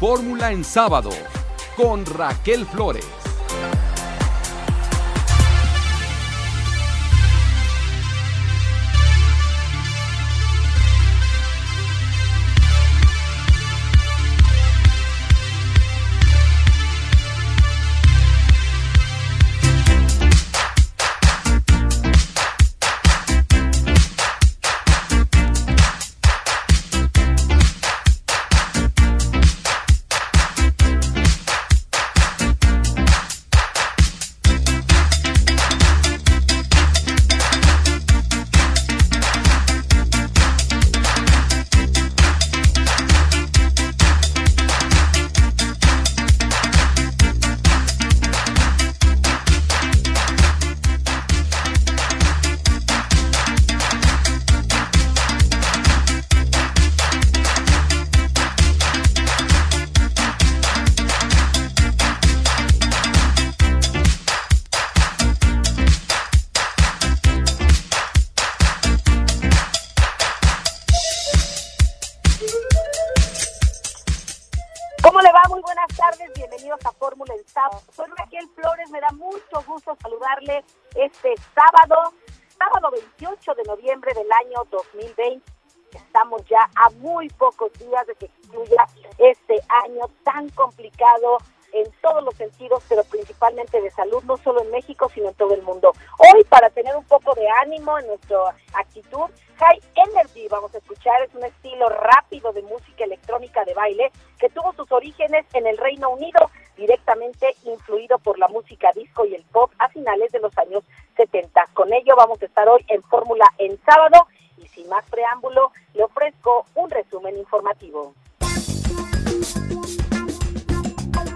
Fórmula en sábado con Raquel Flores. Este sábado, sábado 28 de noviembre del año 2020. Estamos ya a muy pocos días de que concluya este año tan complicado en todos los sentidos, pero principalmente de salud, no solo en México, sino en todo el mundo. Hoy, para tener un poco de ánimo en nuestra actitud, High Energy, vamos a escuchar, es un estilo rápido de música electrónica de baile que tuvo sus orígenes en el Reino Unido, directamente influido por la música disco y el pop a finales de los años 70. Con ello vamos a estar hoy en Fórmula en sábado y sin más preámbulo, le ofrezco un resumen informativo.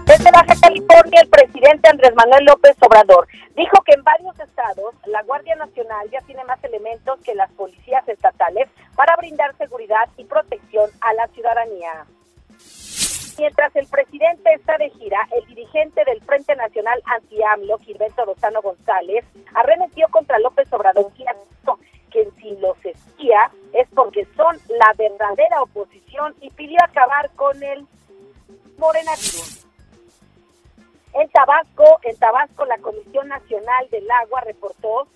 Desde Baja California, el presidente Andrés Manuel López Obrador dijo que en varios estados la Guardia Nacional ya tiene más elementos que las policías estatales para brindar seguridad y protección a la ciudadanía. Mientras el presidente está de gira, el dirigente del Frente Nacional Anti-AMLO, Gilberto Lozano González, arremetió contra López Obrador que si los espía es porque son la verdadera oposición y pidió acabar con el morenatismo. En Tabasco, en Tabasco, la Comisión Nacional del Agua reportó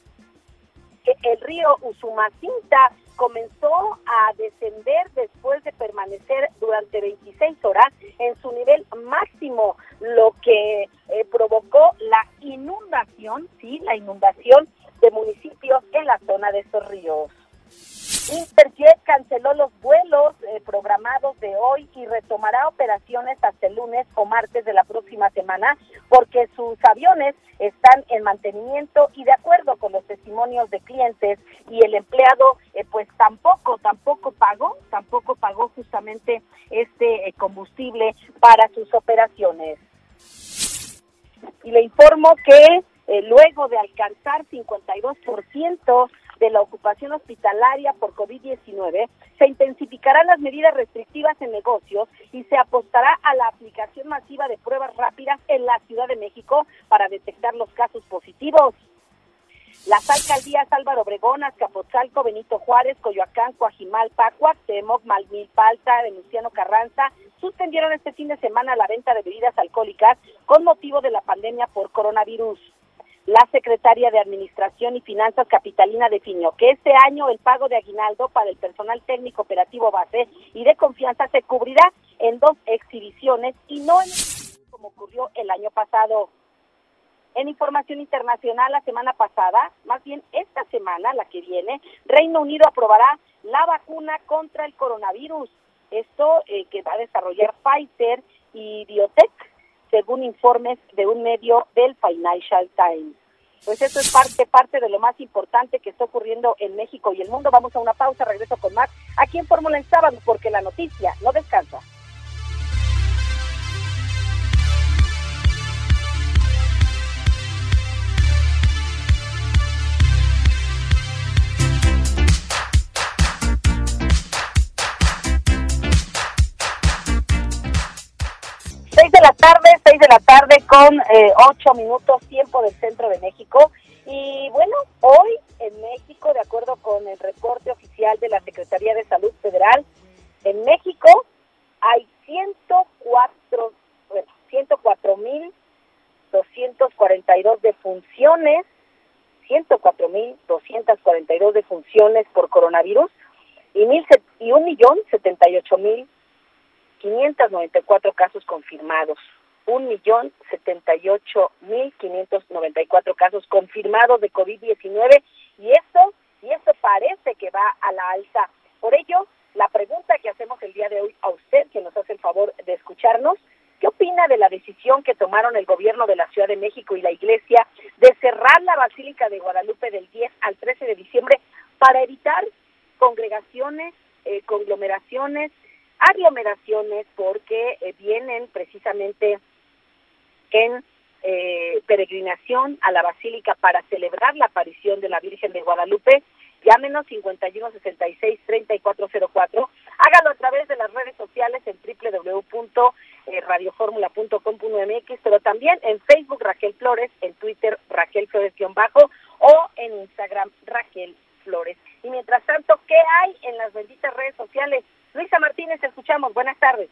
el río Usumacinta comenzó a descender después de permanecer durante 26 horas en su nivel máximo, lo que eh, provocó la inundación, sí, la inundación de municipios en la zona de estos ríos. Interjet canceló los vuelos eh, programados de hoy y retomará operaciones hasta el lunes o martes de la próxima semana porque sus aviones están en mantenimiento y de acuerdo con los testimonios de clientes y el empleado eh, pues tampoco tampoco pagó tampoco pagó justamente este eh, combustible para sus operaciones. Y le informo que eh, luego de alcanzar 52% de la ocupación hospitalaria por COVID-19, se intensificarán las medidas restrictivas en negocios y se apostará a la aplicación masiva de pruebas rápidas en la Ciudad de México para detectar los casos positivos. Las alcaldías Álvaro Obregón, Azcapotzalco, Benito Juárez, Coyoacán, Coajimalpa, Cuauhtémoc, Malmilpalta, Venustiano Carranza suspendieron este fin de semana la venta de bebidas alcohólicas con motivo de la pandemia por coronavirus. La secretaria de Administración y Finanzas Capitalina definió que este año el pago de aguinaldo para el personal técnico operativo base y de confianza se cubrirá en dos exhibiciones y no en como ocurrió el año pasado. En información internacional, la semana pasada, más bien esta semana, la que viene, Reino Unido aprobará la vacuna contra el coronavirus. Esto eh, que va a desarrollar Pfizer y Biotech según informes de un medio del Financial Times. Pues eso es parte, parte de lo más importante que está ocurriendo en México y el mundo. Vamos a una pausa, regreso con más aquí en Fórmula en Sábado, porque la noticia no descansa. La tarde, 6 de la tarde con eh, 8 minutos tiempo del centro de México. Y bueno, hoy en México, de acuerdo con el reporte oficial de la Secretaría de Salud Federal, en México hay 104 104, bueno, 104 mil 242 defunciones, 104 mil 242 defunciones por coronavirus y, mil, y un millón 78 mil 594 casos confirmados. Un millón setenta y ocho mil quinientos noventa y cuatro casos confirmados de COVID-19 y esto, y esto parece que va a la alza. Por ello, la pregunta que hacemos el día de hoy a usted, que nos hace el favor de escucharnos, ¿qué opina de la decisión que tomaron el gobierno de la Ciudad de México y la Iglesia de cerrar la Basílica de Guadalupe del 10 al 13 de diciembre para evitar congregaciones, eh, conglomeraciones, aglomeraciones, porque eh, vienen precisamente en eh, peregrinación a la Basílica para celebrar la aparición de la Virgen de Guadalupe, llámenos 5166-3404. Hágalo a través de las redes sociales en www.radioformula.com.mx, pero también en Facebook Raquel Flores, en Twitter Raquel Flores-bajo o en Instagram Raquel Flores. Y mientras tanto, ¿qué hay en las benditas redes sociales? Luisa Martínez, escuchamos. Buenas tardes.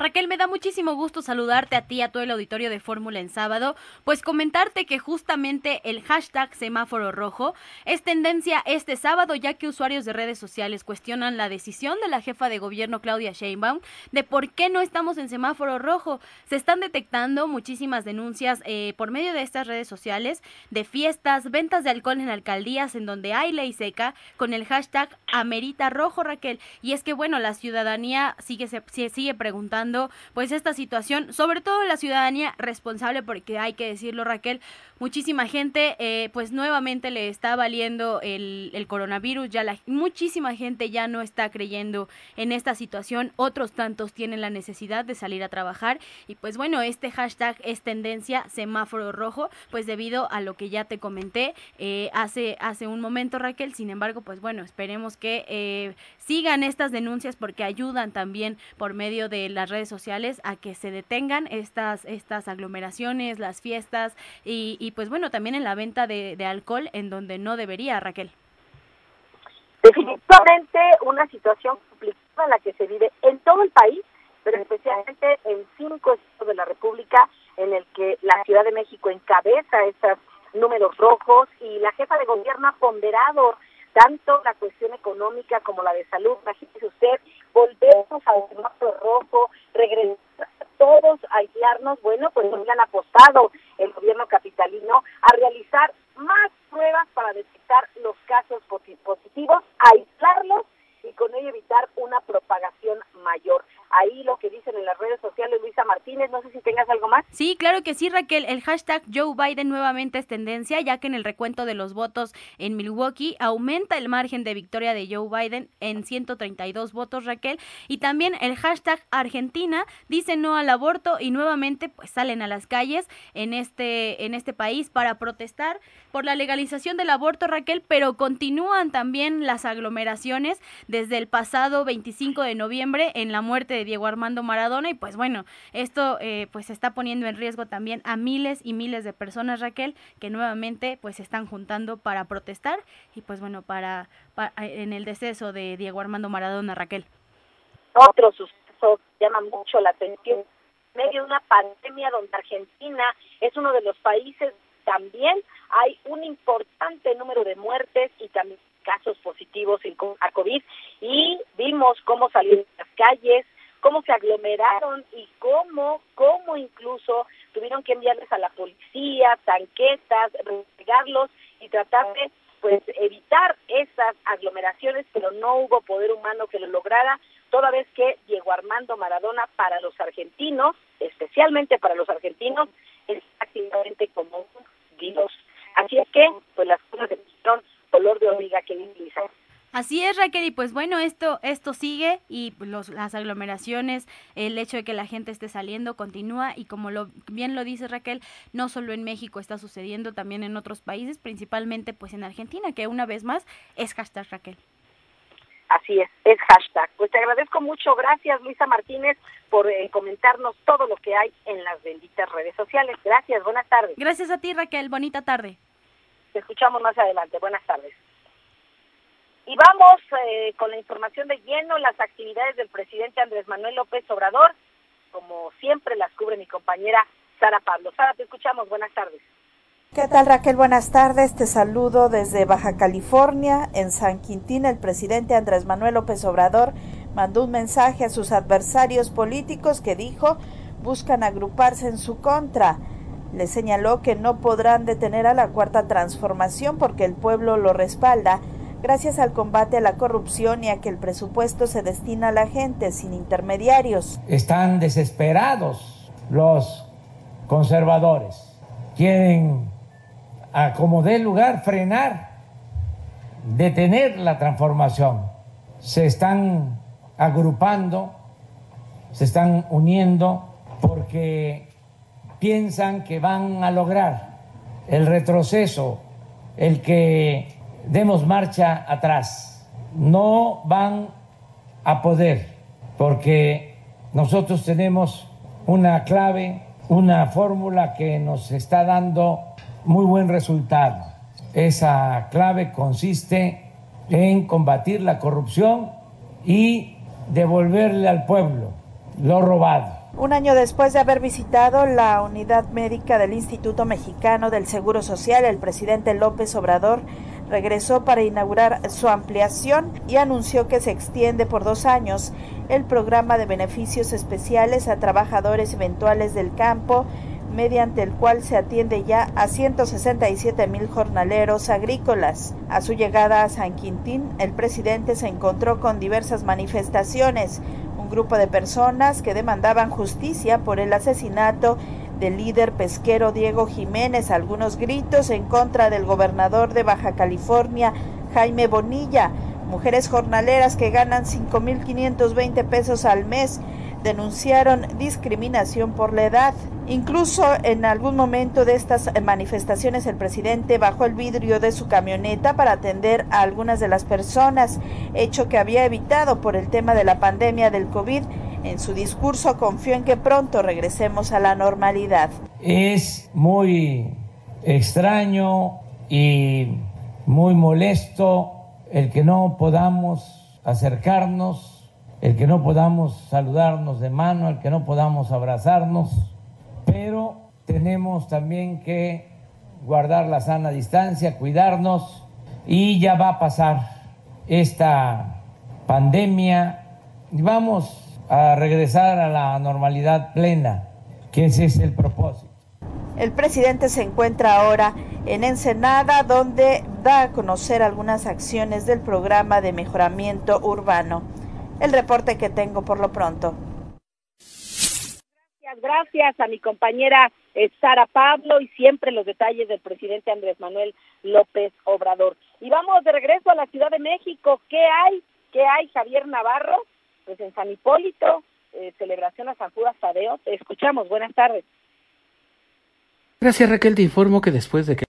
Raquel, me da muchísimo gusto saludarte a ti y a todo el auditorio de Fórmula en sábado, pues comentarte que justamente el hashtag semáforo rojo es tendencia este sábado ya que usuarios de redes sociales cuestionan la decisión de la jefa de gobierno Claudia Sheinbaum de por qué no estamos en semáforo rojo. Se están detectando muchísimas denuncias eh, por medio de estas redes sociales de fiestas, ventas de alcohol en alcaldías en donde hay ley seca con el hashtag amerita rojo Raquel. Y es que bueno, la ciudadanía sigue, sigue preguntando pues esta situación, sobre todo la ciudadanía responsable, porque hay que decirlo Raquel, muchísima gente eh, pues nuevamente le está valiendo el, coronavirus, ya la, muchísima gente ya no está creyendo en esta situación, otros tantos tienen la necesidad de salir a trabajar y pues bueno, este hashtag es tendencia semáforo rojo, pues debido a lo que ya te comenté eh, hace, hace un momento Raquel, sin embargo pues bueno, esperemos que eh, sigan estas denuncias porque ayudan también por medio de las redes sociales a que se detengan estas, estas aglomeraciones, las fiestas y, pues bueno, también en la venta de, alcohol en donde no debería, Raquel. Definitivamente una situación complicada la que se vive en todo el país, pero especialmente en cinco estados de la República en el que la Ciudad de México encabeza estos números rojos y la jefa de gobierno ha ponderado tanto la cuestión económica como la de salud. Imagínese usted, volvemos a un semáforo rojo, regresar todos a aislarnos, bueno, pues nos han apostado el gobierno capitalino a realizar más pruebas para detectar los casos positivos, aislarlos y con ello evitar una propagación mayor ahí lo que dicen en las redes sociales Luisa Martínez. No sé si tengas algo más. Sí, claro que sí, Raquel. El hashtag Joe Biden nuevamente es tendencia, ya que en el recuento de los votos en Milwaukee aumenta el margen de victoria de Joe Biden en 132 votos, Raquel. Y también el hashtag Argentina dice no al aborto y nuevamente pues salen a las calles en este, en este país para protestar por la legalización del aborto, Raquel, pero continúan también las aglomeraciones desde el pasado 25 de noviembre en la muerte de Diego Armando Maradona y pues bueno, esto eh, pues está poniendo en riesgo también a miles y miles de personas, Raquel, que nuevamente pues se están juntando para protestar y pues bueno, para, en el deceso de Diego Armando Maradona, Raquel. Otro suceso llama mucho la atención, en medio de una pandemia donde Argentina es uno de los países también hay un importante número de muertes y también casos positivos a COVID y vimos cómo salieron las calles, cómo se aglomeraron y cómo, cómo incluso tuvieron que enviarles a la policía, tanquetas, regarlos y tratar de pues evitar esas aglomeraciones, pero no hubo poder humano que lo lograra, toda vez que Diego Armando Maradona para los argentinos, especialmente para los argentinos, es prácticamente como un dios. Así es que, pues las cosas se pusieron color de hormiga que dice Así es, Raquel, y pues bueno, esto, esto sigue y los, las aglomeraciones, el hecho de que la gente esté saliendo continúa y como lo, bien lo dice Raquel, no solo en México está sucediendo, también en otros países, principalmente pues en Argentina, que una vez más es hashtag Raquel. Así es, es hashtag. Pues te agradezco mucho, gracias Luisa Martínez por eh, comentarnos todo lo que hay en las benditas redes sociales. Gracias, buenas tardes. Gracias a ti Raquel, bonita tarde. Te escuchamos más adelante, buenas tardes. Y vamos eh, con la información de lleno, las actividades del presidente Andrés Manuel López Obrador como siempre las cubre mi compañera Sara Pablo. Sara, te escuchamos. Buenas tardes. ¿Qué tal Raquel? Buenas tardes. Te saludo desde Baja California. En San Quintín, el presidente Andrés Manuel López Obrador mandó un mensaje a sus adversarios políticos que dijo buscan agruparse en su contra. Le señaló que no podrán detener a la cuarta transformación porque el pueblo lo respalda gracias al combate a la corrupción y a que el presupuesto se destina a la gente sin intermediarios. Están desesperados los conservadores. Quieren, a como dé lugar, frenar, detener la transformación. Se están agrupando, se están uniendo porque piensan que van a lograr el retroceso, el que demos marcha atrás. No van a poder porque nosotros tenemos una clave, una fórmula que nos está dando muy buen resultado. Esa clave consiste en combatir la corrupción y devolverle al pueblo lo robado. Un año después de haber visitado la unidad médica del Instituto Mexicano del Seguro Social, el presidente López Obrador regresó para inaugurar su ampliación y anunció que se extiende por dos años el programa de beneficios especiales a trabajadores eventuales del campo, mediante el cual se atiende ya a 167 mil jornaleros agrícolas. A su llegada a San Quintín, el presidente se encontró con diversas manifestaciones, grupo de personas que demandaban justicia por el asesinato del líder pesquero Diego Jiménez, algunos gritos en contra del gobernador de Baja California, Jaime Bonilla, mujeres jornaleras que ganan 5.520 pesos al mes, denunciaron discriminación por la edad. Incluso en algún momento de estas manifestaciones el presidente bajó el vidrio de su camioneta para atender a algunas de las personas, hecho que había evitado por el tema de la pandemia del COVID en su discurso confió en que pronto regresemos a la normalidad. Es muy extraño y muy molesto el que no podamos acercarnos, el que no podamos saludarnos de mano, el que no podamos abrazarnos, pero tenemos también que guardar la sana distancia, cuidarnos y ya va a pasar esta pandemia y vamos a regresar a la normalidad plena, que ese es el propósito. El presidente se encuentra ahora en Ensenada, donde da a conocer algunas acciones del programa de mejoramiento urbano. El reporte que tengo por lo pronto. Gracias, gracias a mi compañera Sara Pablo y siempre los detalles del presidente Andrés Manuel López Obrador. Y vamos de regreso a la Ciudad de México. ¿Qué hay? ¿Qué hay, Javier Navarro? pues en San Hipólito, eh, celebración a San Judas Tadeo. Te escuchamos, buenas tardes. Gracias Raquel, te informo que después de que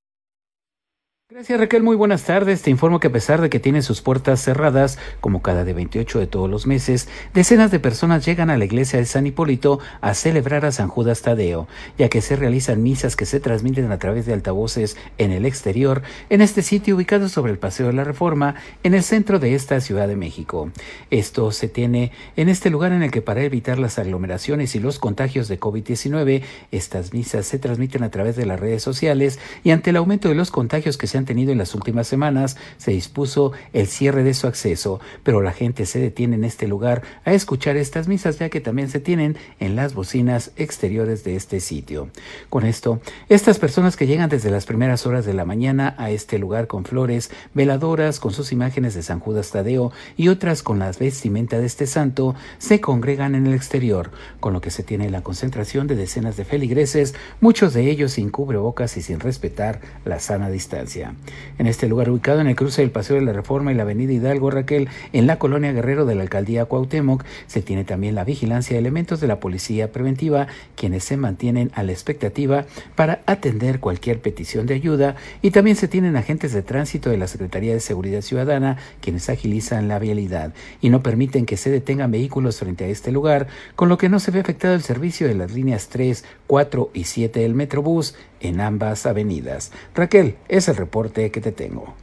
Gracias Raquel, muy buenas tardes. Te informo que a pesar de que tiene sus puertas cerradas, como cada de 28 de todos los meses, decenas de personas llegan a la iglesia de San Hipólito a celebrar a San Judas Tadeo, ya que se realizan misas que se transmiten a través de altavoces en el exterior, en este sitio ubicado sobre el Paseo de la Reforma, en el centro de esta Ciudad de México. Esto se tiene en este lugar en el que para evitar las aglomeraciones y los contagios de COVID-19, estas misas se transmiten a través de las redes sociales y ante el aumento de los contagios que se han tenido en las últimas semanas, se dispuso el cierre de su acceso, pero la gente se detiene en este lugar a escuchar estas misas ya que también se tienen en las bocinas exteriores de este sitio. Con esto, estas personas que llegan desde las primeras horas de la mañana a este lugar con flores, veladoras con sus imágenes de San Judas Tadeo y otras con las vestimenta de este santo, se congregan en el exterior, con lo que se tiene la concentración de decenas de feligreses, muchos de ellos sin cubrebocas y sin respetar la sana distancia. En este lugar ubicado en el cruce del Paseo de la Reforma y la Avenida Hidalgo Raquel, en la colonia Guerrero de la Alcaldía Cuauhtémoc, se tiene también la vigilancia de elementos de la Policía Preventiva, quienes se mantienen a la expectativa para atender cualquier petición de ayuda, y también se tienen agentes de tránsito de la Secretaría de Seguridad Ciudadana, quienes agilizan la vialidad y no permiten que se detengan vehículos frente a este lugar, con lo que no se ve afectado el servicio de las líneas 3, 4 y 7 del Metrobús en ambas avenidas. Raquel, es el reporte que te tengo.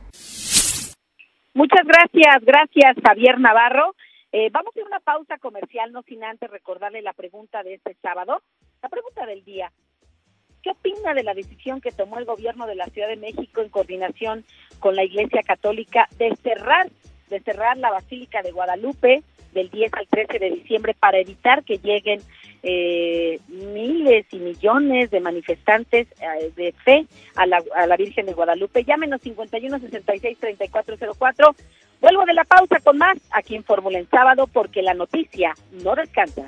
Muchas gracias, gracias Javier Navarro. Eh, vamos a una pausa comercial, no sin antes recordarle la pregunta de este sábado, la pregunta del día. ¿Qué opina de la decisión que tomó el gobierno de la Ciudad de México en coordinación con la Iglesia Católica de cerrar, de cerrar la Basílica de Guadalupe del 10 al 13 de diciembre para evitar que lleguen eh, miles y millones de manifestantes eh, de fe a la, a la Virgen de Guadalupe. Llámenos 51 66 3404. Vuelvo de la pausa con más aquí en Fórmula en sábado porque la noticia no descansa.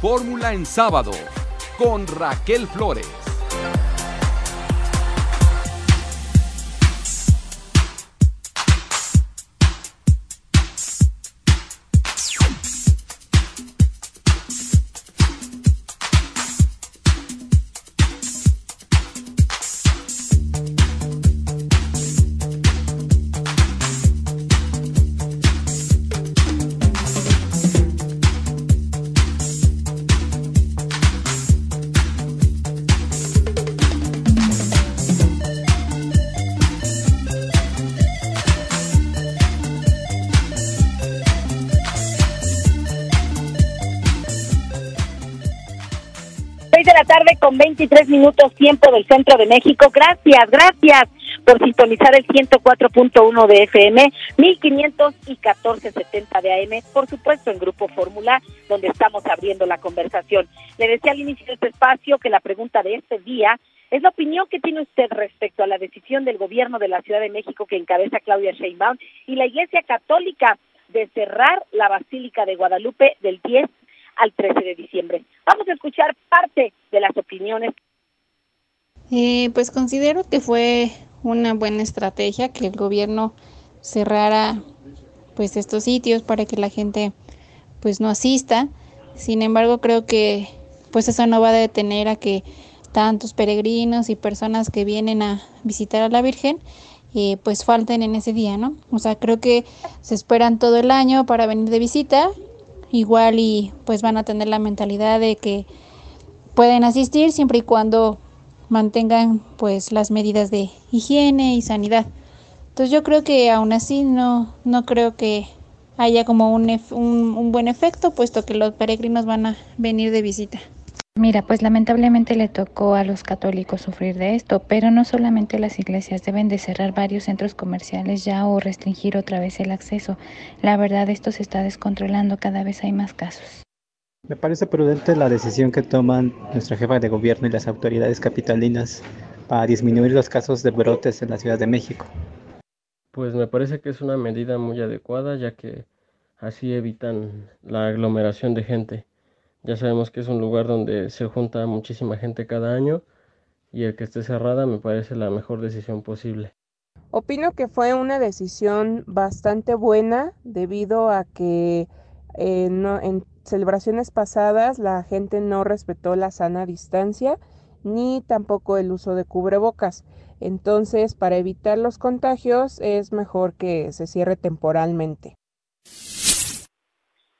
Fórmula en sábado con Raquel Flores. Con 23 minutos tiempo del centro de México. Gracias, gracias por sintonizar el 104.1 de FM, 1500 y 1470 de AM, por supuesto en Grupo Fórmula, donde estamos abriendo la conversación. Le decía al inicio de este espacio que la pregunta de este día es la opinión que tiene usted respecto a la decisión del gobierno de la Ciudad de México que encabeza Claudia Sheinbaum y la Iglesia Católica de cerrar la Basílica de Guadalupe del 10 al 13 de diciembre. Vamos a escuchar parte de las opiniones. Eh, pues considero que fue una buena estrategia que el gobierno cerrara pues estos sitios para que la gente pues no asista. Sin embargo, creo que pues eso no va a detener a que tantos peregrinos y personas que vienen a visitar a la Virgen eh, pues falten en ese día, ¿no? O sea, creo que se esperan todo el año para venir de visita igual y pues van a tener la mentalidad de que pueden asistir siempre y cuando mantengan pues las medidas de higiene y sanidad. Entonces yo creo que aún así no, no creo que haya como un, un, un buen efecto puesto que los peregrinos van a venir de visita. Mira, pues lamentablemente le tocó a los católicos sufrir de esto, pero no solamente las iglesias deben de cerrar varios centros comerciales ya o restringir otra vez el acceso. La verdad esto se está descontrolando, cada vez hay más casos. Me parece prudente la decisión que toman nuestra jefa de gobierno y las autoridades capitalinas para disminuir los casos de brotes en la Ciudad de México. Pues me parece que es una medida muy adecuada ya que así evitan la aglomeración de gente. Ya sabemos que es un lugar donde se junta muchísima gente cada año y el que esté cerrada me parece la mejor decisión posible. Opino que fue una decisión bastante buena debido a que eh, en celebraciones pasadas la gente no respetó la sana distancia ni tampoco el uso de cubrebocas. Entonces, para evitar los contagios es mejor que se cierre temporalmente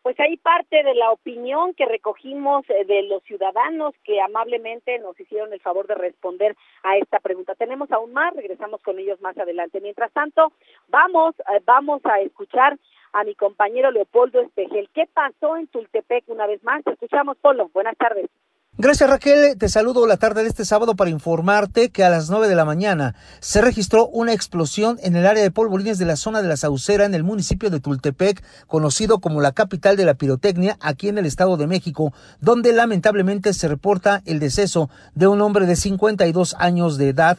pues hay parte de la opinión que recogimos eh, de los ciudadanos que amablemente nos hicieron el favor de responder a esta pregunta. Tenemos aún más, regresamos con ellos más adelante. Mientras tanto, vamos, eh, vamos a escuchar a mi compañero Leopoldo Espejel. ¿Qué pasó en Tultepec una vez más? Escuchamos, Polo. Buenas tardes. Gracias Raquel, te saludo la tarde de este sábado para informarte que a las 9 de la mañana se registró una explosión en el área de polvorines de la zona de la Saucera en el municipio de Tultepec, conocido como la capital de la pirotecnia aquí en el Estado de México, donde lamentablemente se reporta el deceso de un hombre de 52 años de edad.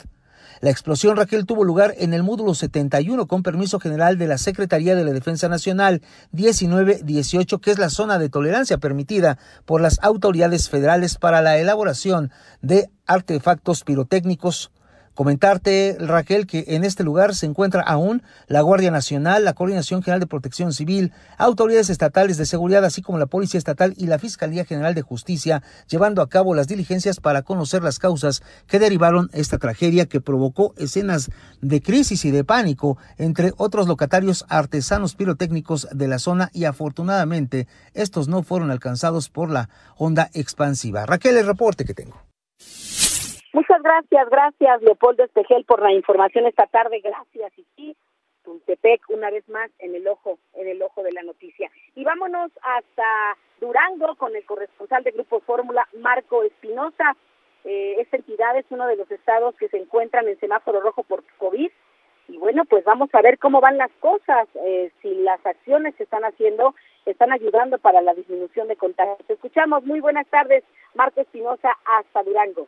La explosión, Raquel, tuvo lugar en el módulo 71 con permiso general de la Secretaría de la Defensa Nacional 1918, que es la zona de tolerancia permitida por las autoridades federales para la elaboración de artefactos pirotécnicos Comentarte, Raquel, que en este lugar se encuentra aún la Guardia Nacional, la Coordinación General de Protección Civil, autoridades estatales de seguridad, así como la Policía Estatal y la Fiscalía General de Justicia, llevando a cabo las diligencias para conocer las causas que derivaron esta tragedia que provocó escenas de crisis y de pánico entre otros locatarios artesanos pirotécnicos de la zona y afortunadamente estos no fueron alcanzados por la onda expansiva. Raquel, el reporte que tengo. Muchas gracias, gracias Leopoldo Espejel por la información esta tarde, gracias y sí, Tultepec una vez más en el ojo, en el ojo de la noticia. Y vámonos hasta Durango con el corresponsal de Grupo Fórmula, Marco Espinosa. Eh, esta entidad es uno de los estados que se encuentran en semáforo rojo por COVID. Y bueno, pues vamos a ver cómo van las cosas, eh, si las acciones que están haciendo están ayudando para la disminución de contagios. Escuchamos, muy buenas tardes, Marco Espinosa, hasta Durango.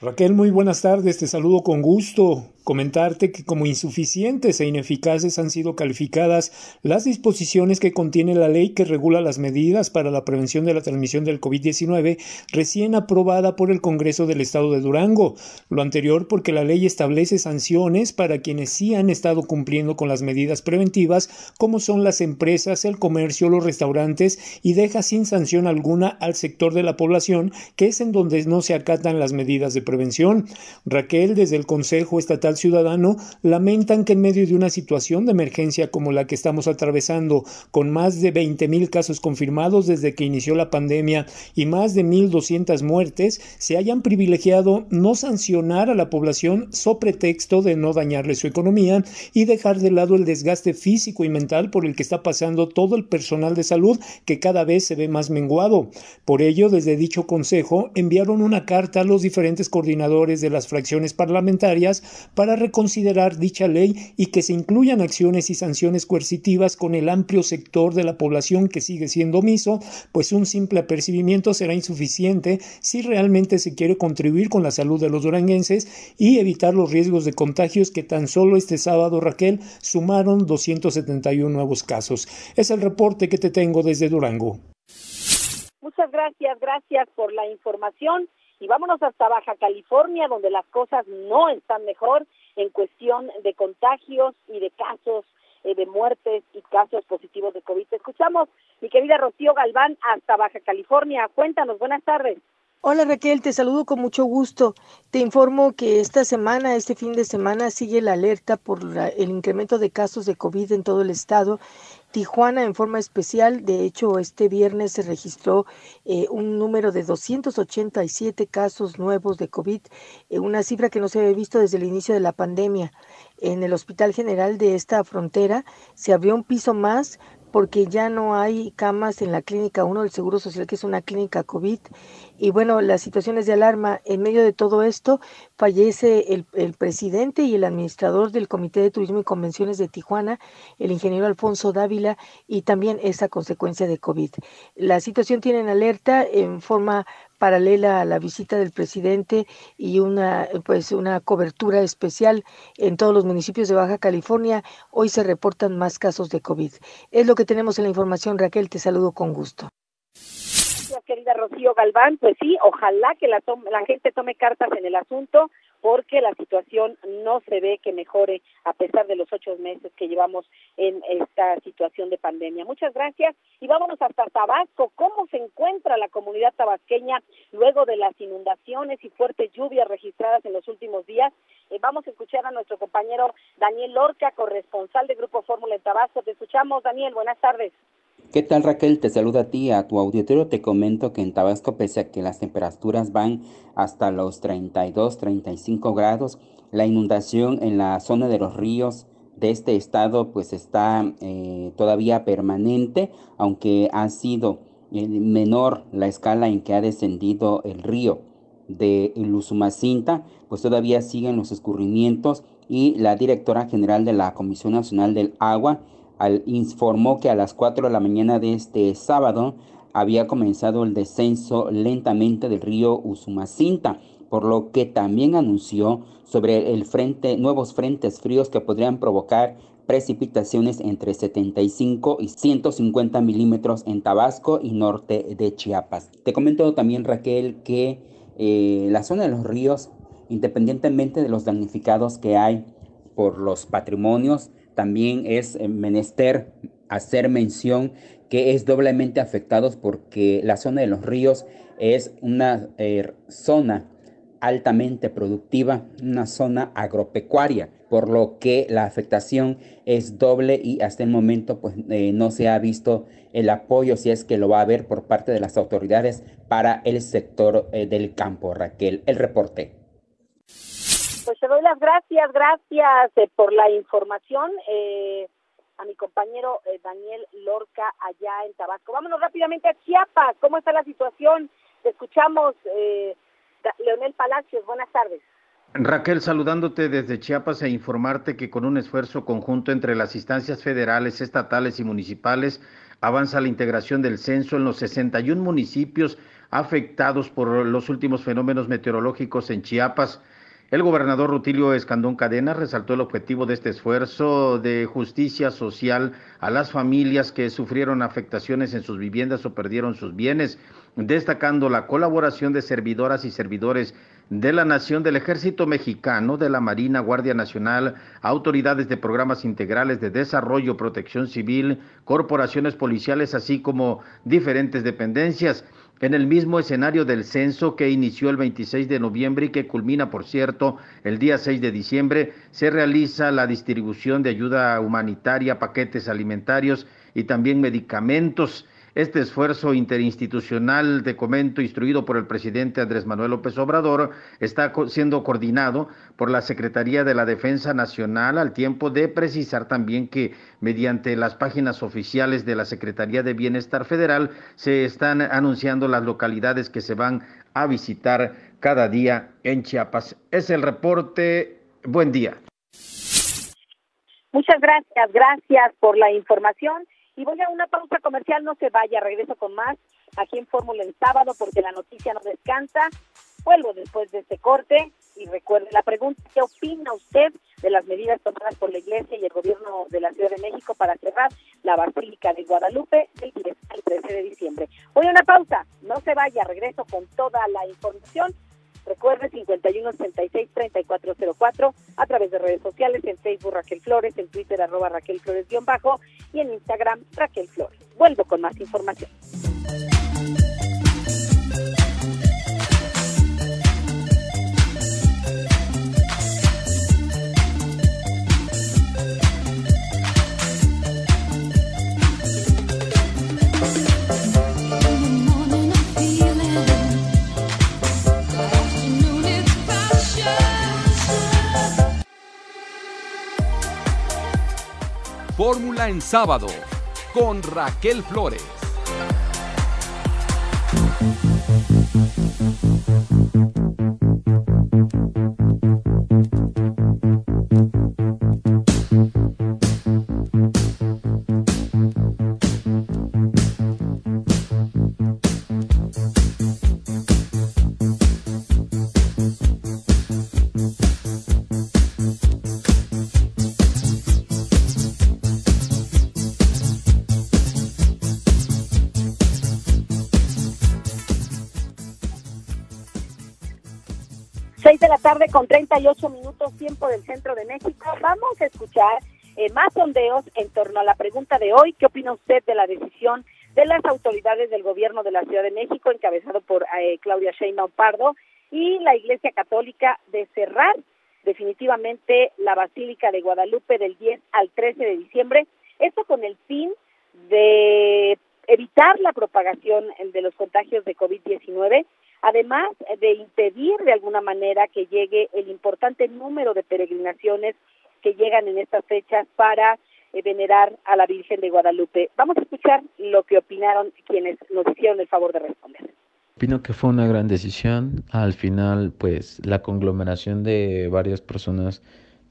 Raquel, muy buenas tardes, te saludo con gusto. Comentarte que como insuficientes e ineficaces han sido calificadas las disposiciones que contiene la ley que regula las medidas para la prevención de la transmisión del COVID-19 recién aprobada por el Congreso del Estado de Durango. Lo anterior porque la ley establece sanciones para quienes sí han estado cumpliendo con las medidas preventivas, como son las empresas, el comercio, los restaurantes, y deja sin sanción alguna al sector de la población, que es en donde no se acatan las medidas de prevención. Raquel, desde el Consejo Estatal Ciudadano, lamentan que en medio de una situación de emergencia como la que estamos atravesando, con más de 20 mil casos confirmados desde que inició la pandemia y más de 1.200 muertes, se hayan privilegiado no sancionar a la población so pretexto de no dañarle su economía y dejar de lado el desgaste físico y mental por el que está pasando todo el personal de salud que cada vez se ve más menguado. Por ello, desde dicho consejo, enviaron una carta a los diferentes coordinadores de las fracciones parlamentarias para reconsiderar dicha ley y que se incluyan acciones y sanciones coercitivas con el amplio sector de la población que sigue siendo omiso, pues un simple apercibimiento será insuficiente si realmente se quiere contribuir con la salud de los duranguenses y evitar los riesgos de contagios que tan solo este sábado, Raquel, sumaron 271 nuevos casos. Es el reporte que te tengo desde Durango. Muchas gracias, gracias por la información. Y vámonos hasta Baja California, donde las cosas no están mejor en cuestión de contagios y de casos eh, de muertes y casos positivos de COVID. escuchamos, mi querida Rocío Galván, hasta Baja California. Cuéntanos, buenas tardes. Hola Raquel, te saludo con mucho gusto. Te informo que esta semana, este fin de semana, sigue la alerta por el incremento de casos de COVID en todo el estado. Tijuana en forma especial, de hecho este viernes se registró eh, un número de 287 casos nuevos de COVID, eh, una cifra que no se había visto desde el inicio de la pandemia. En el Hospital General de esta frontera se abrió un piso más porque ya no hay camas en la clínica 1 del Seguro Social, que es una clínica COVID. Y bueno, la situación es de alarma. En medio de todo esto, fallece el, el, presidente y el administrador del Comité de Turismo y Convenciones de Tijuana, el ingeniero Alfonso Dávila, y también esa consecuencia de COVID. La situación tiene en alerta en forma paralela a la visita del presidente y una pues una cobertura especial en todos los municipios de Baja California. Hoy se reportan más casos de COVID. Es lo que tenemos en la información, Raquel, te saludo con gusto. Rocío Galván. Pues sí, ojalá que la, la gente tome cartas en el asunto porque la situación no se ve que mejore a pesar de los ocho meses que llevamos en esta situación de pandemia. Muchas gracias y vámonos hasta Tabasco. ¿Cómo se encuentra la comunidad tabasqueña luego de las inundaciones y fuertes lluvias registradas en los últimos días? Eh, vamos a escuchar a nuestro compañero Daniel Lorca, corresponsal de Grupo Fórmula en Tabasco. Te escuchamos, Daniel. Buenas tardes. ¿Qué tal Raquel? Te saluda a ti, a tu auditorio. Te comento que en Tabasco, pese a que las temperaturas van hasta los 32, 35 grados, la inundación en la zona de los ríos de este estado pues está eh, todavía permanente, aunque ha sido eh, menor la escala en que ha descendido el río de Luzumacinta, pues todavía siguen los escurrimientos y la directora general de la Comisión Nacional del Agua informó que a las 4 de la mañana de este sábado había comenzado el descenso lentamente del río Usumacinta, por lo que también anunció sobre el frente, nuevos frentes fríos que podrían provocar precipitaciones entre 75 y 150 milímetros en Tabasco y norte de Chiapas. Te comento también, Raquel, que eh, la zona de los ríos independientemente de los damnificados que hay por los patrimonios, también es eh, menester hacer mención que es doblemente afectados porque la zona de los ríos es una eh, zona altamente productiva, una zona agropecuaria, por lo que la afectación es doble y hasta el momento pues eh, no se ha visto el apoyo, si es que lo va a haber por parte de las autoridades para el sector del campo. Raquel, el reporte. Pues te doy las gracias, gracias eh, por la información a mi compañero Daniel Lorca allá en Tabasco. Vámonos rápidamente a Chiapas. ¿Cómo está la situación? Te escuchamos. Leonel Palacios, buenas tardes. Raquel, saludándote desde Chiapas e informarte que con un esfuerzo conjunto entre las instancias federales, estatales y municipales, avanza la integración del censo en los 61 municipios afectados por los últimos fenómenos meteorológicos en Chiapas. El gobernador Rutilio Escandón Cadena resaltó el objetivo de este esfuerzo de justicia social a las familias que sufrieron afectaciones en sus viviendas o perdieron sus bienes, destacando la colaboración de servidoras y servidores de la Nación, del Ejército Mexicano, de la Marina, Guardia Nacional, autoridades de programas integrales de desarrollo, protección civil, corporaciones policiales, así como diferentes dependencias en el mismo escenario del censo que inició el 26 de noviembre y que culmina, por cierto, el día 6 de diciembre, se realiza la distribución de ayuda humanitaria, paquetes alimentarios y también medicamentos. Este esfuerzo interinstitucional, de comento, instruido por el presidente Andrés Manuel López Obrador, está siendo coordinado por la Secretaría de la Defensa Nacional al tiempo de precisar también que mediante las páginas oficiales de la Secretaría de Bienestar Federal se están anunciando las localidades que se van a visitar cada día en Chiapas. Es el reporte. Buen día. Muchas gracias, gracias por la información. Y voy a una pausa comercial, no se vaya, regreso con más aquí en Fórmula en sábado porque la noticia no descansa. Vuelvo después de este corte y recuerde la pregunta, ¿qué opina usted de las medidas tomadas por la Iglesia y el gobierno de la Ciudad de México para cerrar la Basílica de Guadalupe el 10 al 13 de diciembre? Voy a una pausa, no se vaya, regreso con toda la información Recuerde 5166-3404 a través de redes sociales, en Facebook Raquel Flores, en Twitter arroba Raquel Flores-bajo y en Instagram Raquel Flores. Vuelvo con más información. 'Fórmula en sábado con Raquel Flores. 38 minutos tiempo del centro de México. Vamos a escuchar eh, más sondeos en torno a la pregunta de hoy. ¿Qué opina usted de la decisión de las autoridades del gobierno de la Ciudad de México, encabezado por eh, Claudia Sheinbaum Pardo, y la Iglesia Católica de cerrar definitivamente la Basílica de Guadalupe del 10 al 13 de diciembre? Esto con el fin de evitar la propagación de los contagios de COVID-19 además de impedir de alguna manera que llegue el importante número de peregrinaciones que llegan en estas fechas para eh, venerar a la Virgen de Guadalupe. Vamos a escuchar lo que opinaron quienes nos hicieron el favor de responder. Opino que fue una gran decisión. Al final, pues la conglomeración de varias personas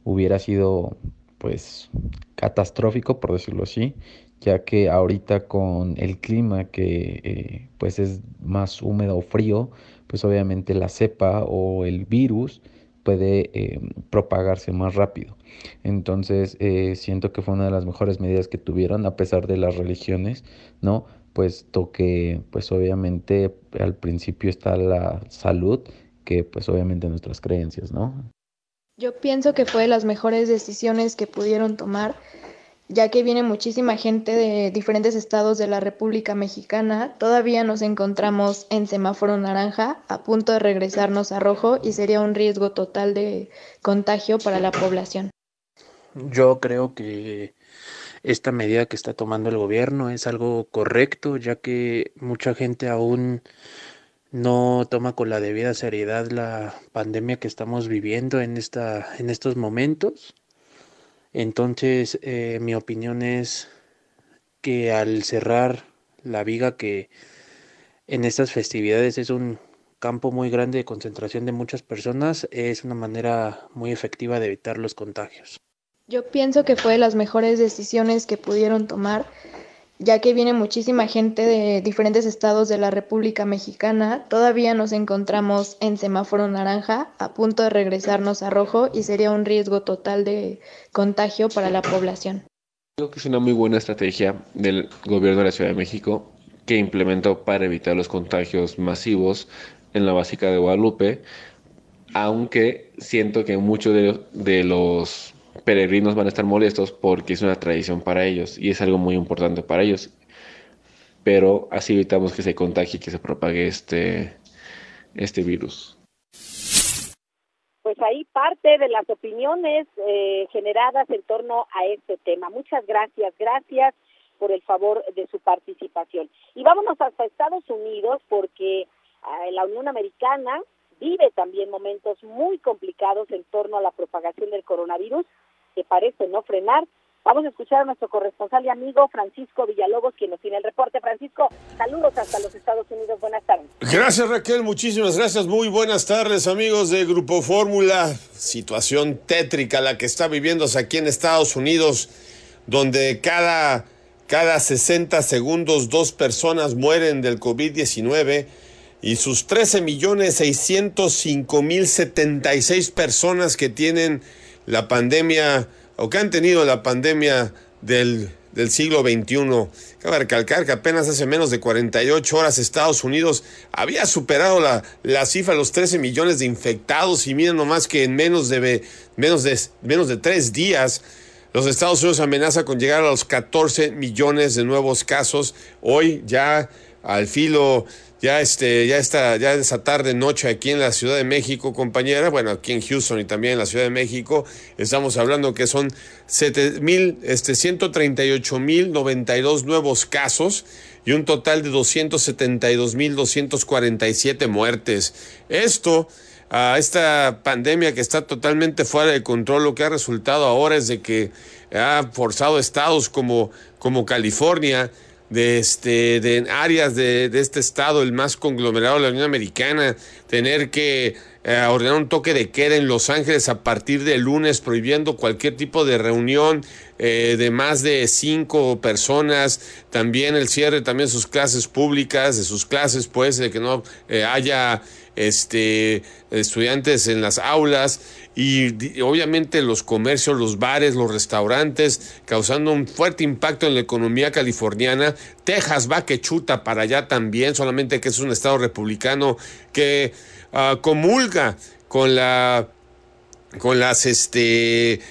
hubiera sido pues catastrófico, por decirlo así, ya que ahorita con el clima que eh, pues es más húmedo o frío, pues obviamente la cepa o el virus puede eh, propagarse más rápido. Entonces eh, siento que fue una de las mejores medidas que tuvieron a pesar de las religiones, ¿no? Puesto que pues obviamente al principio está la salud que pues obviamente nuestras creencias, ¿no? Yo pienso que fue de las mejores decisiones que pudieron tomar, ya que viene muchísima gente de diferentes estados de la República Mexicana. Todavía nos encontramos en semáforo naranja, a punto de regresarnos a rojo y sería un riesgo total de contagio para la población. Yo creo que esta medida que está tomando el gobierno es algo correcto, ya que mucha gente aún no toma con la debida seriedad la pandemia que estamos viviendo en, esta, en estos momentos. Entonces, eh, mi opinión es que al cerrar la viga que en estas festividades es un campo muy grande de concentración de muchas personas, es una manera muy efectiva de evitar los contagios. Yo pienso que fue de las mejores decisiones que pudieron tomar ya que viene muchísima gente de diferentes estados de la República Mexicana. Todavía nos encontramos en semáforo naranja, a punto de regresarnos a rojo y sería un riesgo total de contagio para la población. Creo que es una muy buena estrategia del gobierno de la Ciudad de México que implementó para evitar los contagios masivos en la básica de Guadalupe, aunque siento que muchos de, de los peregrinos van a estar molestos porque es una tradición para ellos y es algo muy importante para ellos. Pero así evitamos que se contagie que se propague este, este virus. Pues ahí parte de las opiniones eh, generadas en torno a este tema. Muchas gracias, gracias por el favor de su participación. Y vámonos hasta Estados Unidos porque eh, la Unión Americana vive también momentos muy complicados en torno a la propagación del coronavirus que parece no frenar. Vamos a escuchar a nuestro corresponsal y amigo Francisco Villalobos, quien nos tiene el reporte. Francisco, saludos hasta los Estados Unidos. Buenas tardes. Gracias Raquel, muchísimas gracias. Muy buenas tardes amigos de Grupo Fórmula. Situación tétrica la que está viviéndose aquí en Estados Unidos, donde cada, cada 60 segundos dos personas mueren del COVID-19 y sus 13 millones 605 mil 76 personas que tienen la pandemia o que han tenido la pandemia del, del siglo XXI. Cabe recalcar que apenas hace menos de 48 horas Estados Unidos había superado la, la cifra de los 13 millones de infectados y miren nomás que en menos de, menos de, menos de tres días los Estados Unidos amenaza con llegar a los 14 millones de nuevos casos. Hoy ya al filo ya este ya está ya esa tarde noche aquí en la Ciudad de México compañera. Bueno aquí en Houston y también en la Ciudad de México. Estamos hablando que son mil este 138 mil 92 nuevos casos y un total de 272 mil 247 muertes. Esto a esta pandemia que está totalmente fuera de control lo que ha resultado ahora es de que ha forzado estados como como California de, este, de áreas de, de, este estado, el más conglomerado de la Unión Americana, tener que eh, ordenar un toque de queda en Los Ángeles a partir de lunes, prohibiendo cualquier tipo de reunión eh, de más de cinco personas, también el cierre también sus clases públicas, de sus clases, pues, de que no eh, haya este, estudiantes en las aulas y obviamente los comercios, los bares, los restaurantes, causando un fuerte impacto en la economía californiana. Texas va que chuta para allá también, solamente que es un estado republicano que uh, comulga con la con las este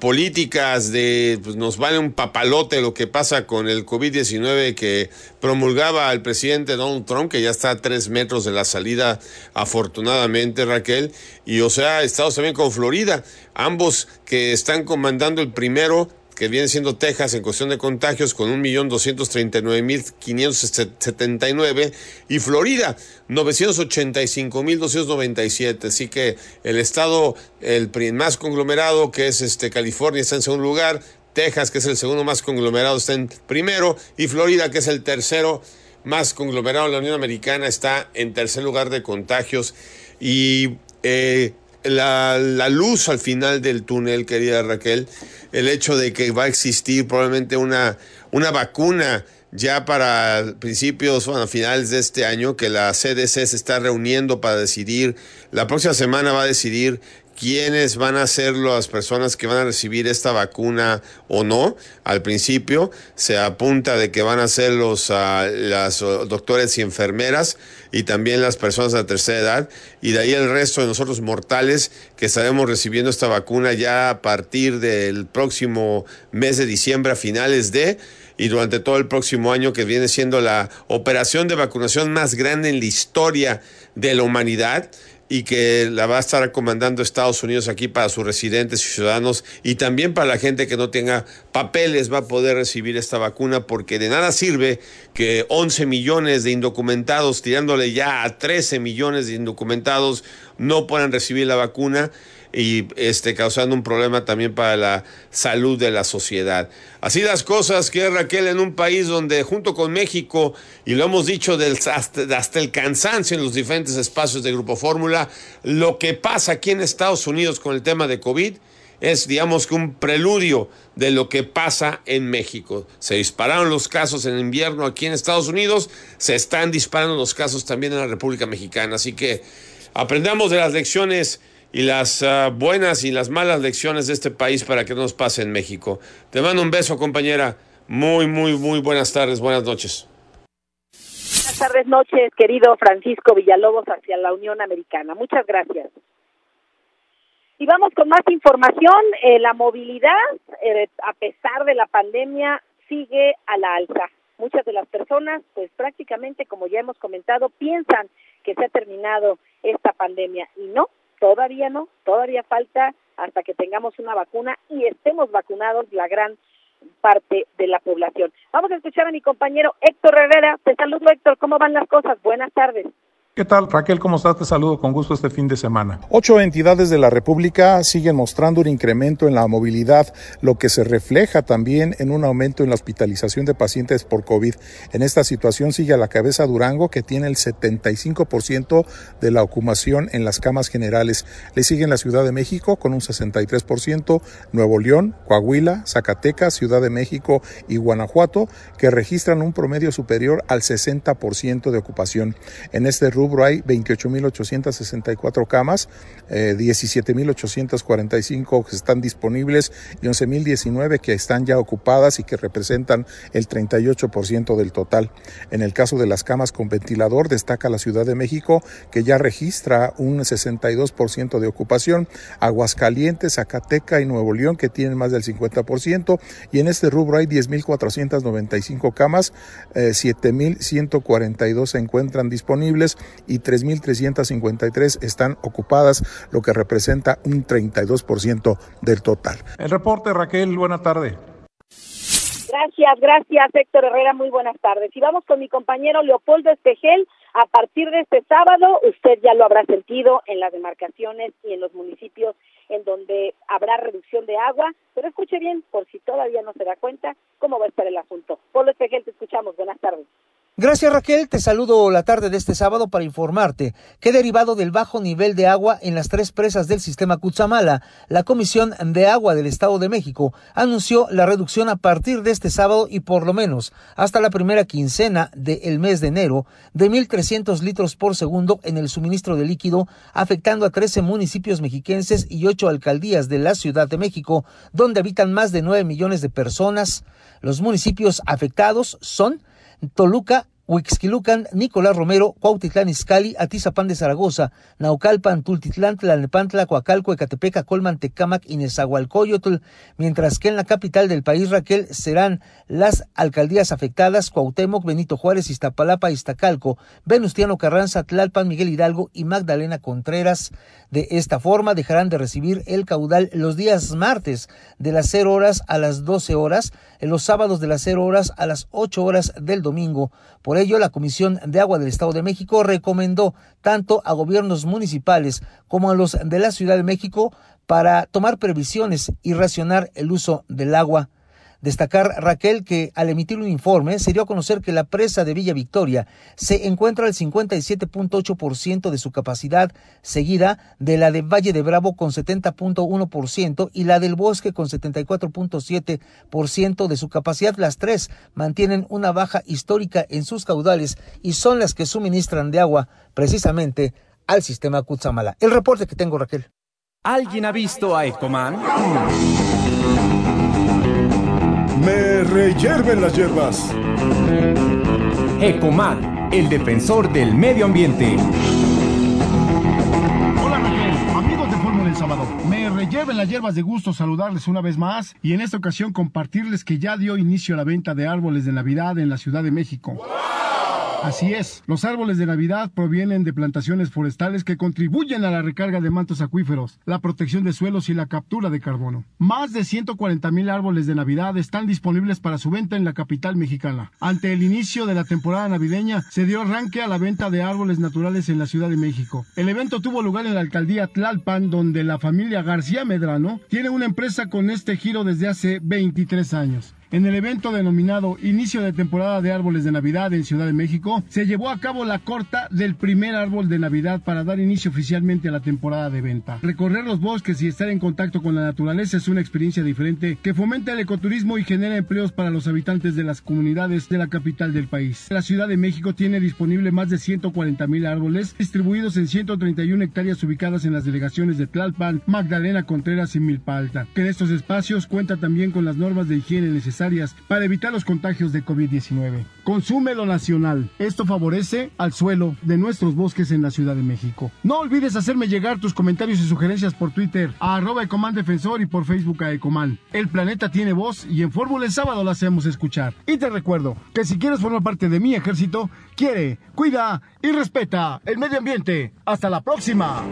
políticas de pues nos vale un papalote lo que pasa con el COVID-19 que promulgaba el presidente Donald Trump, que ya está a tres metros de la salida, afortunadamente, Raquel, y o sea, estados también con Florida, ambos que están comandando el primero que viene siendo Texas en cuestión de contagios con 1.239.579 y Florida 985.297. Así que el estado, el más conglomerado que es este California está en segundo lugar, Texas que es el segundo más conglomerado está en primero y Florida que es el tercero más conglomerado de la Unión Americana está en tercer lugar de contagios y eh, la, la, luz al final del túnel, querida Raquel, el hecho de que va a existir probablemente una, una vacuna ya para principios, bueno, finales de este año, que la CDC se está reuniendo para decidir, la próxima semana va a decidir quiénes van a ser las personas que van a recibir esta vacuna o no. Al principio se apunta de que van a ser los uh, las doctores y enfermeras y también las personas de la tercera edad y de ahí el resto de nosotros mortales que estaremos recibiendo esta vacuna ya a partir del próximo mes de diciembre a finales de y durante todo el próximo año que viene siendo la operación de vacunación más grande en la historia de la humanidad y que la va a estar comandando Estados Unidos aquí para sus residentes y ciudadanos y también para la gente que no tenga papeles va a poder recibir esta vacuna porque de nada sirve que 11 millones de indocumentados, tirándole ya a 13 millones de indocumentados, no puedan recibir la vacuna y este, causando un problema también para la salud de la sociedad. Así las cosas que Raquel en un país donde junto con México, y lo hemos dicho hasta, hasta el cansancio en los diferentes espacios de Grupo Fórmula, lo que pasa aquí en Estados Unidos con el tema de COVID es, digamos que un preludio de lo que pasa en México. Se dispararon los casos en invierno aquí en Estados Unidos, se están disparando los casos también en la República Mexicana. Así que aprendamos de las lecciones y las uh, buenas y las malas lecciones de este país para que no nos pase en México. Te mando un beso, compañera. Muy, muy, muy buenas tardes, buenas noches. Buenas tardes, noches, querido Francisco Villalobos, hacia la Unión Americana. Muchas gracias. Y vamos con más información. Eh, la movilidad, eh, a pesar de la pandemia, sigue a la alza. Muchas de las personas, pues prácticamente, como ya hemos comentado, piensan que se ha terminado esta pandemia y no, Todavía no, todavía falta hasta que tengamos una vacuna y estemos vacunados la gran parte de la población. Vamos a escuchar a mi compañero Héctor Herrera. Te saludo Héctor, ¿cómo van las cosas? Buenas tardes. ¿Qué tal, Raquel? ¿Cómo estás? Te saludo con gusto este fin de semana. Ocho entidades de la República siguen mostrando un incremento en la movilidad, lo que se refleja también en un aumento en la hospitalización de pacientes por COVID. En esta situación sigue a la cabeza Durango, que tiene el 75% de la ocupación en las camas generales. Le siguen la Ciudad de México con un 63%, Nuevo León, Coahuila, Zacatecas, Ciudad de México y Guanajuato, que registran un promedio superior al 60% de ocupación. En este rubro hay 28.864 camas, eh, 17.845 que están disponibles y 11.019 que están ya ocupadas y que representan el 38% del total. En el caso de las camas con ventilador, destaca la Ciudad de México que ya registra un 62% de ocupación, Aguascalientes, Zacateca y Nuevo León que tienen más del 50% y en este rubro hay 10.495 camas, eh, 7.142 se encuentran disponibles y 3.353 están ocupadas, lo que representa un 32% del total. El reporte, Raquel, buena tarde. Gracias, gracias Héctor Herrera, muy buenas tardes. Y vamos con mi compañero Leopoldo Espejel. A partir de este sábado, usted ya lo habrá sentido en las demarcaciones y en los municipios en donde habrá reducción de agua, pero escuche bien, por si todavía no se da cuenta, cómo va a estar el asunto. Polo Espejel, te escuchamos. Buenas tardes. Gracias Raquel, te saludo la tarde de este sábado para informarte que derivado del bajo nivel de agua en las tres presas del sistema Cutzamala, la Comisión de Agua del Estado de México anunció la reducción a partir de este sábado y por lo menos hasta la primera quincena del mes de enero de 1.300 litros por segundo en el suministro de líquido, afectando a 13 municipios mexiquenses y 8 alcaldías de la Ciudad de México, donde habitan más de 9 millones de personas. Los municipios afectados son Toluca, Huixquilucan, Nicolás Romero, Cuautitlán Izcalli, Atizapán de Zaragoza, Naucalpan, Tultitlán, Tlalnepantla, Coacalco, Ecatepec, Colman, Tecámac y Nezahualcóyotl, mientras que en la capital del país, Raquel, serán las alcaldías afectadas, Cuauhtémoc, Benito Juárez, Iztapalapa, Iztacalco, Venustiano Carranza, Tlalpan, Miguel Hidalgo y Magdalena Contreras. De esta forma dejarán de recibir el caudal los días martes de las 0 horas a las 12 horas, los sábados de las 0 horas a las 8 horas del domingo. Ello, la Comisión de Agua del Estado de México recomendó tanto a gobiernos municipales como a los de la Ciudad de México para tomar previsiones y racionar el uso del agua. Destacar, Raquel, que al emitir un informe se dio a conocer que la presa de Villa Victoria se encuentra al 57.8% de su capacidad, seguida de la de Valle de Bravo con 70.1% y la del Bosque con 74.7% de su capacidad. Las tres mantienen una baja histórica en sus caudales y son las que suministran de agua precisamente al sistema Cutzamala. El reporte que tengo, Raquel. ¿Alguien ha visto a Ecoman? Me rehierven las hierbas. Ecoman, el defensor del medio ambiente. Hola Raquel, amigos de Fórmula El Sábado. Me rehierven las hierbas de gusto saludarles una vez más y en esta ocasión compartirles que ya dio inicio a la venta de árboles de Navidad en la Ciudad de México. Así es, los árboles de Navidad provienen de plantaciones forestales que contribuyen a la recarga de mantos acuíferos, la protección de suelos y la captura de carbono. Más de 140 mil árboles de Navidad están disponibles para su venta en la capital mexicana. Ante el inicio de la temporada navideña, se dio arranque a la venta de árboles naturales en la Ciudad de México. El evento tuvo lugar en la alcaldía Tlalpan, donde la familia García Medrano tiene una empresa con este giro desde hace 23 años. En el evento denominado Inicio de temporada de árboles de Navidad en Ciudad de México, se llevó a cabo la corta del primer árbol de Navidad para dar inicio oficialmente a la temporada de venta. Recorrer los bosques y estar en contacto con la naturaleza es una experiencia diferente que fomenta el ecoturismo y genera empleos para los habitantes de las comunidades de la capital del país. La Ciudad de México tiene disponible más de 140 mil árboles distribuidos en 131 hectáreas ubicadas en las delegaciones de Tlalpan, Magdalena Contreras y Milpa Alta, que en estos espacios cuenta también con las normas de higiene necesarias para evitar los contagios de COVID-19. Consume lo nacional. Esto favorece al suelo de nuestros bosques en la Ciudad de México. No olvides hacerme llegar tus comentarios y sugerencias por Twitter a arroba Ecoman Defensor y por Facebook a Ecoman. El planeta tiene voz y en Fórmula el sábado la hacemos escuchar. Y te recuerdo que si quieres formar parte de mi ejército, quiere, cuida y respeta el medio ambiente. Hasta la próxima.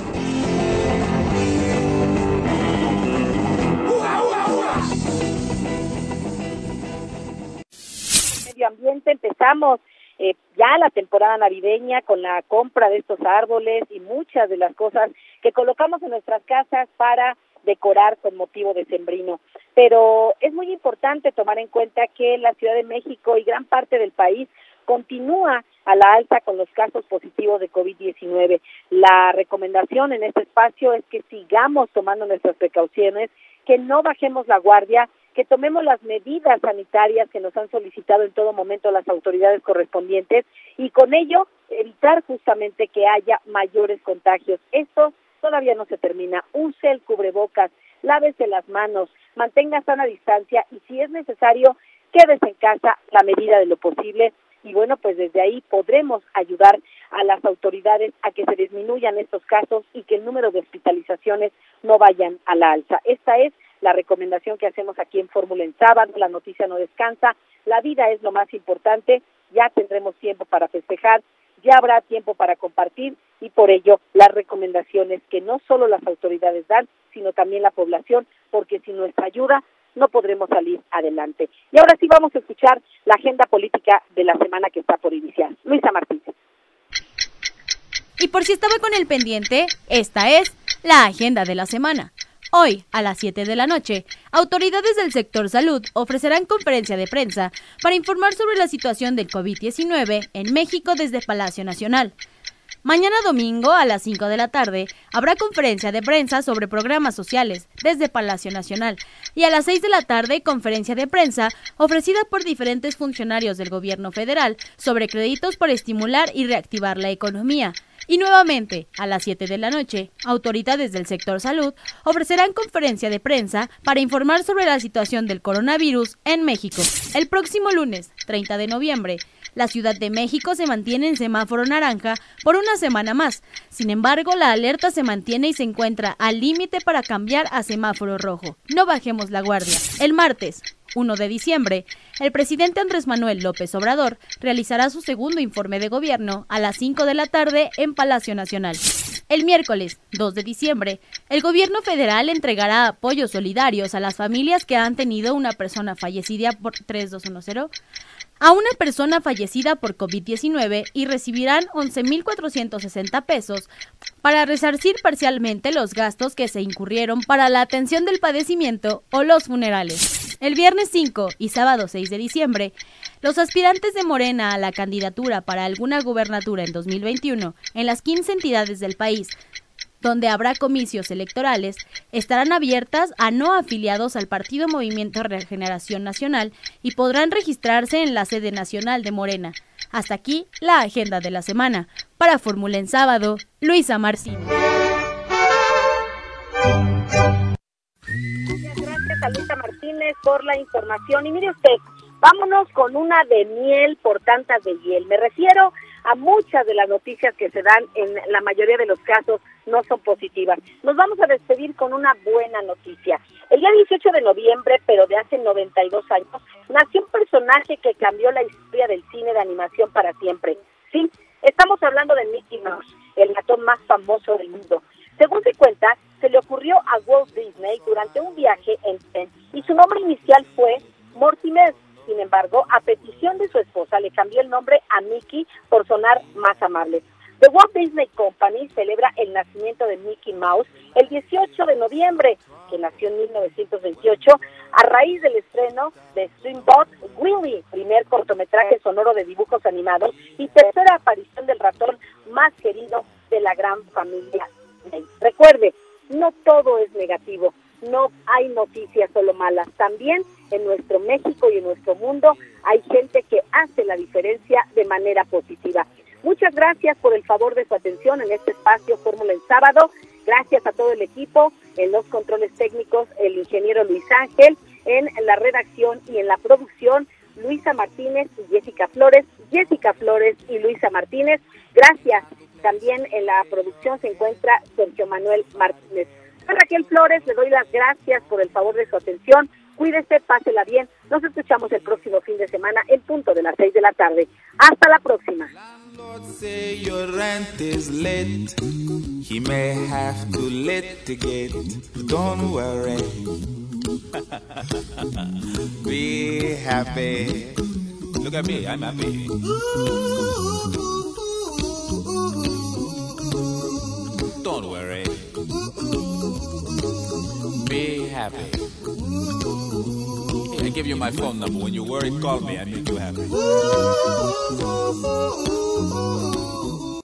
Ambiente empezamos eh, ya la temporada navideña con la compra de estos árboles y muchas de las cosas que colocamos en nuestras casas para decorar con motivo de sembrino. Pero es muy importante tomar en cuenta que la Ciudad de México y gran parte del país continúa a la alza con los casos positivos de COVID-19. La recomendación en este espacio es que sigamos tomando nuestras precauciones, que no bajemos la guardia que tomemos las medidas sanitarias que nos han solicitado en todo momento las autoridades correspondientes y con ello evitar justamente que haya mayores contagios. Esto todavía no se termina. Use el cubrebocas, lávese las manos, mantenga sana distancia y si es necesario, quédese en casa la medida de lo posible y bueno, pues desde ahí podremos ayudar a las autoridades a que se disminuyan estos casos y que el número de hospitalizaciones no vayan a la alza. Esta es la recomendación que hacemos aquí en Fórmula en sábado, la noticia no descansa, la vida es lo más importante, ya tendremos tiempo para festejar, ya habrá tiempo para compartir y por ello las recomendaciones que no solo las autoridades dan, sino también la población, porque sin nuestra ayuda no podremos salir adelante. Y ahora sí vamos a escuchar la agenda política de la semana que está por iniciar. Luisa Martínez. Y por si estaba con el pendiente, esta es la agenda de la semana. Hoy, a las 7 de la noche, autoridades del sector salud ofrecerán conferencia de prensa para informar sobre la situación del COVID-19 en México desde Palacio Nacional. Mañana domingo a las 5 de la tarde habrá conferencia de prensa sobre programas sociales desde Palacio Nacional y a las 6 de la tarde conferencia de prensa ofrecida por diferentes funcionarios del gobierno federal sobre créditos para estimular y reactivar la economía. Y nuevamente, a las 7 de la noche, autoridades del sector salud ofrecerán conferencia de prensa para informar sobre la situación del coronavirus en México. El próximo lunes, 30 de noviembre, la Ciudad de México se mantiene en semáforo naranja por una semana más. Sin embargo, la alerta se mantiene y se encuentra al límite para cambiar a semáforo rojo. No bajemos la guardia. El martes, 1 de diciembre, el presidente Andrés Manuel López Obrador realizará su segundo informe de gobierno a las 5 de la tarde en Palacio Nacional. El miércoles 2 de diciembre, el gobierno federal entregará apoyos solidarios a las familias que han tenido una persona fallecida por 3210 a una persona fallecida por COVID-19 y recibirán 11.460 pesos para resarcir parcialmente los gastos que se incurrieron para la atención del padecimiento o los funerales. El viernes 5 y sábado 6 de diciembre, los aspirantes de Morena a la candidatura para alguna gubernatura en 2021 en las 15 entidades del país donde habrá comicios electorales, estarán abiertas a no afiliados al Partido Movimiento Regeneración Nacional y podrán registrarse en la sede nacional de Morena. Hasta aquí la agenda de la semana. Para Fórmula en sábado, Luisa Martín. Muchas gracias Luisa Martínez por la información. Y mire usted, vámonos con una de miel por tantas de hiel. Me refiero a muchas de las noticias que se dan en la mayoría de los casos no son positivas. Nos vamos a despedir con una buena noticia. El día 18 de noviembre, pero de hace 92 años, nació un personaje que cambió la historia del cine de animación para siempre. Sí, estamos hablando de Mickey Mouse, el ratón más famoso del mundo. Según se cuenta, se le ocurrió a Walt Disney durante un viaje en tren y su nombre inicial fue Mortimer. Sin embargo, a petición de su esposa le cambió el nombre a Mickey por sonar más amable. The Walt Disney Company celebra el nacimiento de Mickey Mouse el 18 de noviembre, que nació en 1928, a raíz del estreno de Streambot Willie, primer cortometraje sonoro de dibujos animados y tercera aparición del ratón más querido de la gran familia. Recuerde, no todo es negativo, no hay noticias solo malas. También en nuestro México y en nuestro mundo hay gente que hace la diferencia de manera positiva. Muchas gracias por el favor de su atención en este espacio Fórmula en Sábado. Gracias a todo el equipo, en los controles técnicos, el ingeniero Luis Ángel, en la redacción y en la producción, Luisa Martínez y Jessica Flores, Jessica Flores y Luisa Martínez. Gracias. También en la producción se encuentra Sergio Manuel Martínez. Raquel Flores le doy las gracias por el favor de su atención. Cuídese, pásela bien. Nos escuchamos el próximo fin de semana en punto de las seis de la tarde. Hasta la próxima. Be happy. Look at me, I'm happy. Happy. I give you my phone number. When you worry, call me. I make you happy.